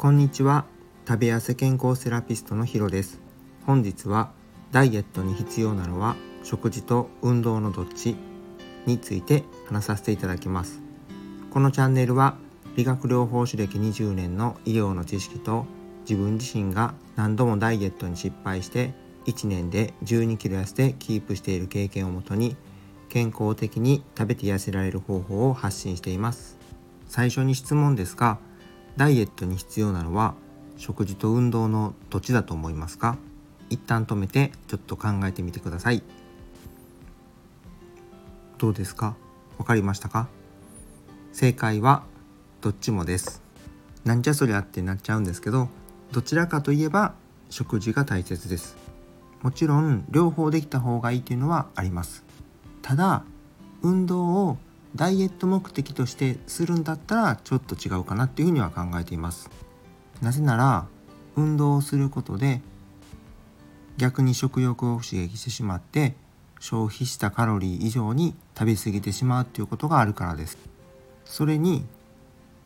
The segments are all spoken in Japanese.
こんにちは。食べ痩せ健康セラピストのヒロです。本日はダイエットに必要なのは食事と運動のどっちについて話させていただきます。このチャンネルは理学療法士歴20年の医療の知識と自分自身が何度もダイエットに失敗して1年で12キロ痩せてキープしている経験をもとに健康的に食べて痩せられる方法を発信しています。最初に質問ですがダイエットに必要なのは食事と運動のどっちだと思いますか？一旦止めてちょっと考えてみてください。どうですか？わかりましたか？正解はどっちもです。なんじゃそりゃってなっちゃうんですけどどちらかといえば食事が大切です。もちろん両方できた方がいいというのはあります。ただ運動をダイエット目的としてするんだったらちょっと違うかなっていうふうには考えています。なぜなら運動をすることで逆に食欲を刺激してしまって消費したカロリー以上に食べ過ぎてしまうっていうことがあるからです。それに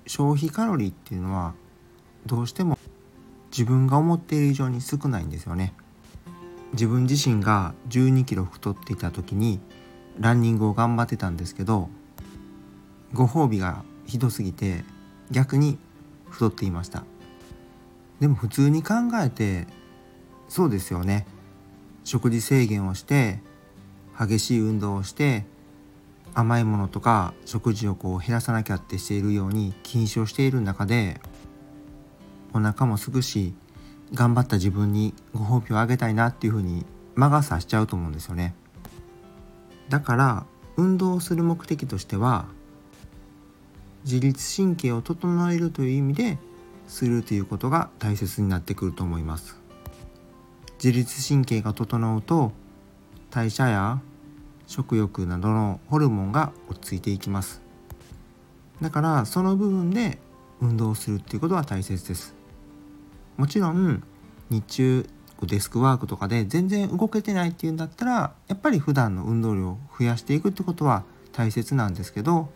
消費カロリーっていうのはどうしても自分が思っている以上に少ないんですよね。自分自身が1 2キロ太っていた時にランニングを頑張ってたんですけどご褒美がひどすぎて逆に太っていました。でも普通に考えてそうですよね。食事制限をして激しい運動をして甘いものとか食事をこう減らさなきゃってしているように禁止をしている中でお腹もすぐし頑張った自分にご褒美をあげたいなっていうふうに魔が差しちゃうと思うんですよね。だから運動をする目的としては自律神経を整えるという意味でするということが大切になってくると思います。自律神経が整うと代謝や食欲などのホルモンが落ち着いていきます。だからその部分で運動するっていうことは大切です。もちろん日中デスクワークとかで全然動けてないっていうんだったらやっぱり普段の運動量を増やしていくってことは大切なんですけど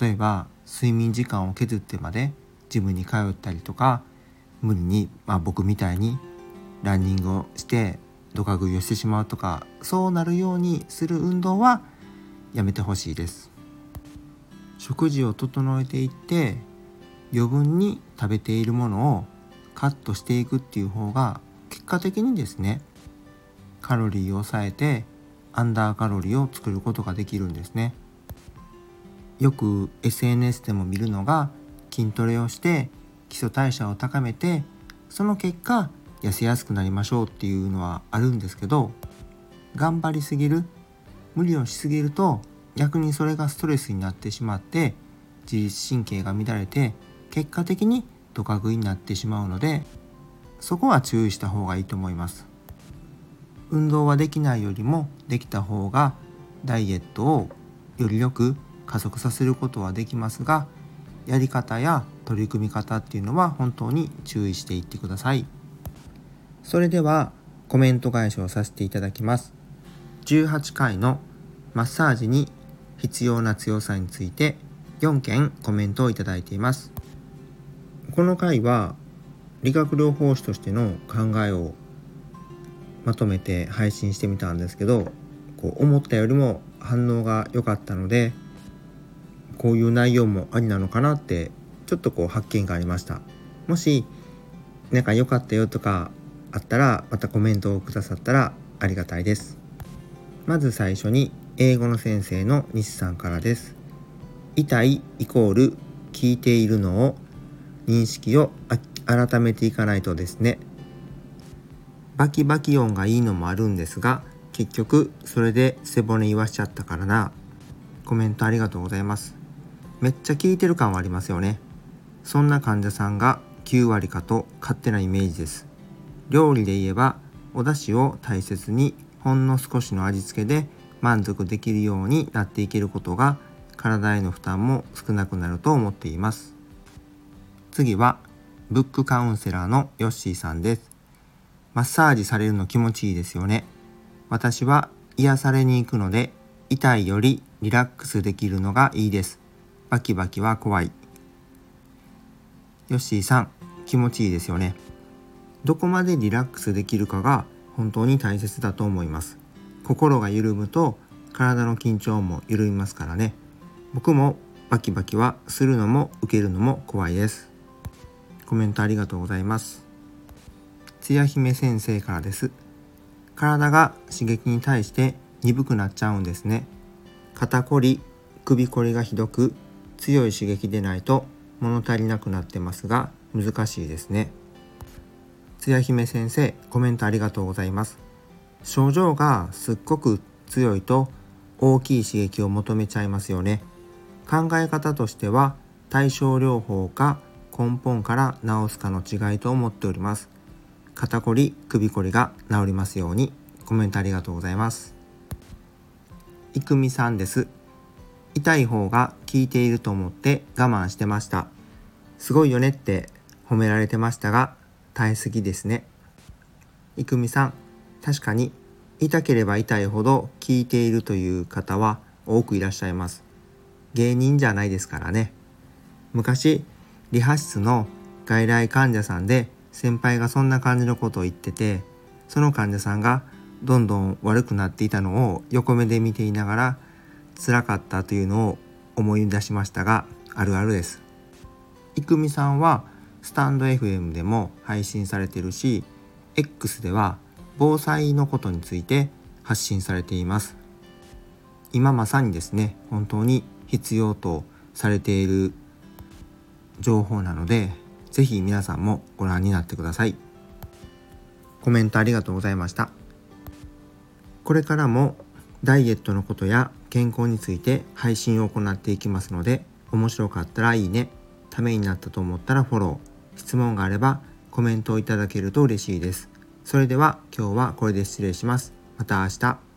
例えば睡眠時間を削ってまでジムに通ったりとか無理に、まあ、僕みたいにランニングをしてドカ食いをしてしまうとかそうなるようにする運動はやめてほしいです食事を整えていって余分に食べているものをカットしていくっていう方が結果的にですねカロリーを抑えてアンダーカロリーを作ることができるんですね。よく SNS でも見るのが筋トレをして基礎代謝を高めてその結果痩せやすくなりましょうっていうのはあるんですけど頑張りすぎる無理をしすぎると逆にそれがストレスになってしまって自律神経が乱れて結果的にドカ食いになってしまうのでそこは注意した方がいいと思います。運動はできないよりもできた方がダイエットをよりよく加速させることはできますがやり方や取り組み方っていうのは本当に注意していってください。それではコメント返しをさせていただきます。18回のマッサージに必要な強さについて4件コメントをいただいています。この回は理学療法士としての考えをまとめて配信してみたんですけどこう思ったよりも反応が良かったのでこういう内容もありなのかなってちょっとこう発見がありました。もしなんか良かったよとかあったらまたコメントをくださったらありがたいです。まず最初に英語の先生の西さんからです。痛いイコール聞いているのを認識を改めていかないとですね。バキバキ音がいいのもあるんですが結局それで背骨言わしちゃったからな。コメントありがとうございます。めっちゃ効いてる感はありますよね。そんな患者さんが9割かと勝手なイメージです。料理で言えばお出汁を大切にほんの少しの味付けで満足できるようになっていけることが体への負担も少なくなると思っています。次はブックカウンセラーのヨッシーさんです。マッサージされるの気持ちいいですよね。私は癒されに行くので痛いよりリラックスできるのがいいです。バキバキは怖い。ヨッシーさん気持ちいいですよね。どこまでリラックスできるかが本当に大切だと思います。心が緩むと体の緊張も緩みますからね。僕もバキバキはするのも受けるのも怖いです。コメントありがとうございます。つや姫先生からです。体が刺激に対して鈍くなっちゃうんですね。肩こり首こりがひどく強い刺激でないと物足りなくなってますが難しいですね。つや姫先生コメントありがとうございます。症状がすっごく強いと大きい刺激を求めちゃいますよね。考え方としては対症療法か根本から治すかの違いと思っております。肩こり首こりが治りますようにコメントありがとうございます。いくみさんです。痛い方が効いていると思って我慢してました。すごいよねって褒められてましたが耐えすぎですね。いくみさん確かに痛ければ痛いほど効いているという方は多くいらっしゃいます。芸人じゃないですからね。昔理髪室の外来患者さんで先輩がそんな感じのことを言っててその患者さんがどんどん悪くなっていたのを横目で見ていながら辛かったというのを思い出しましたがあるあるです。いくみさんはスタンド FM でも配信されてるし X では防災のことについて発信されています。今まさにですね本当に必要とされている情報なので是非皆さんもご覧になってください。コメントありがとうございました。これからもダイエットのことや健康について配信を行っていきますので面白かったらいいねためになったと思ったらフォロー。質問があればコメントをいただけると嬉しいです。それでは今日はこれで失礼します。また明日。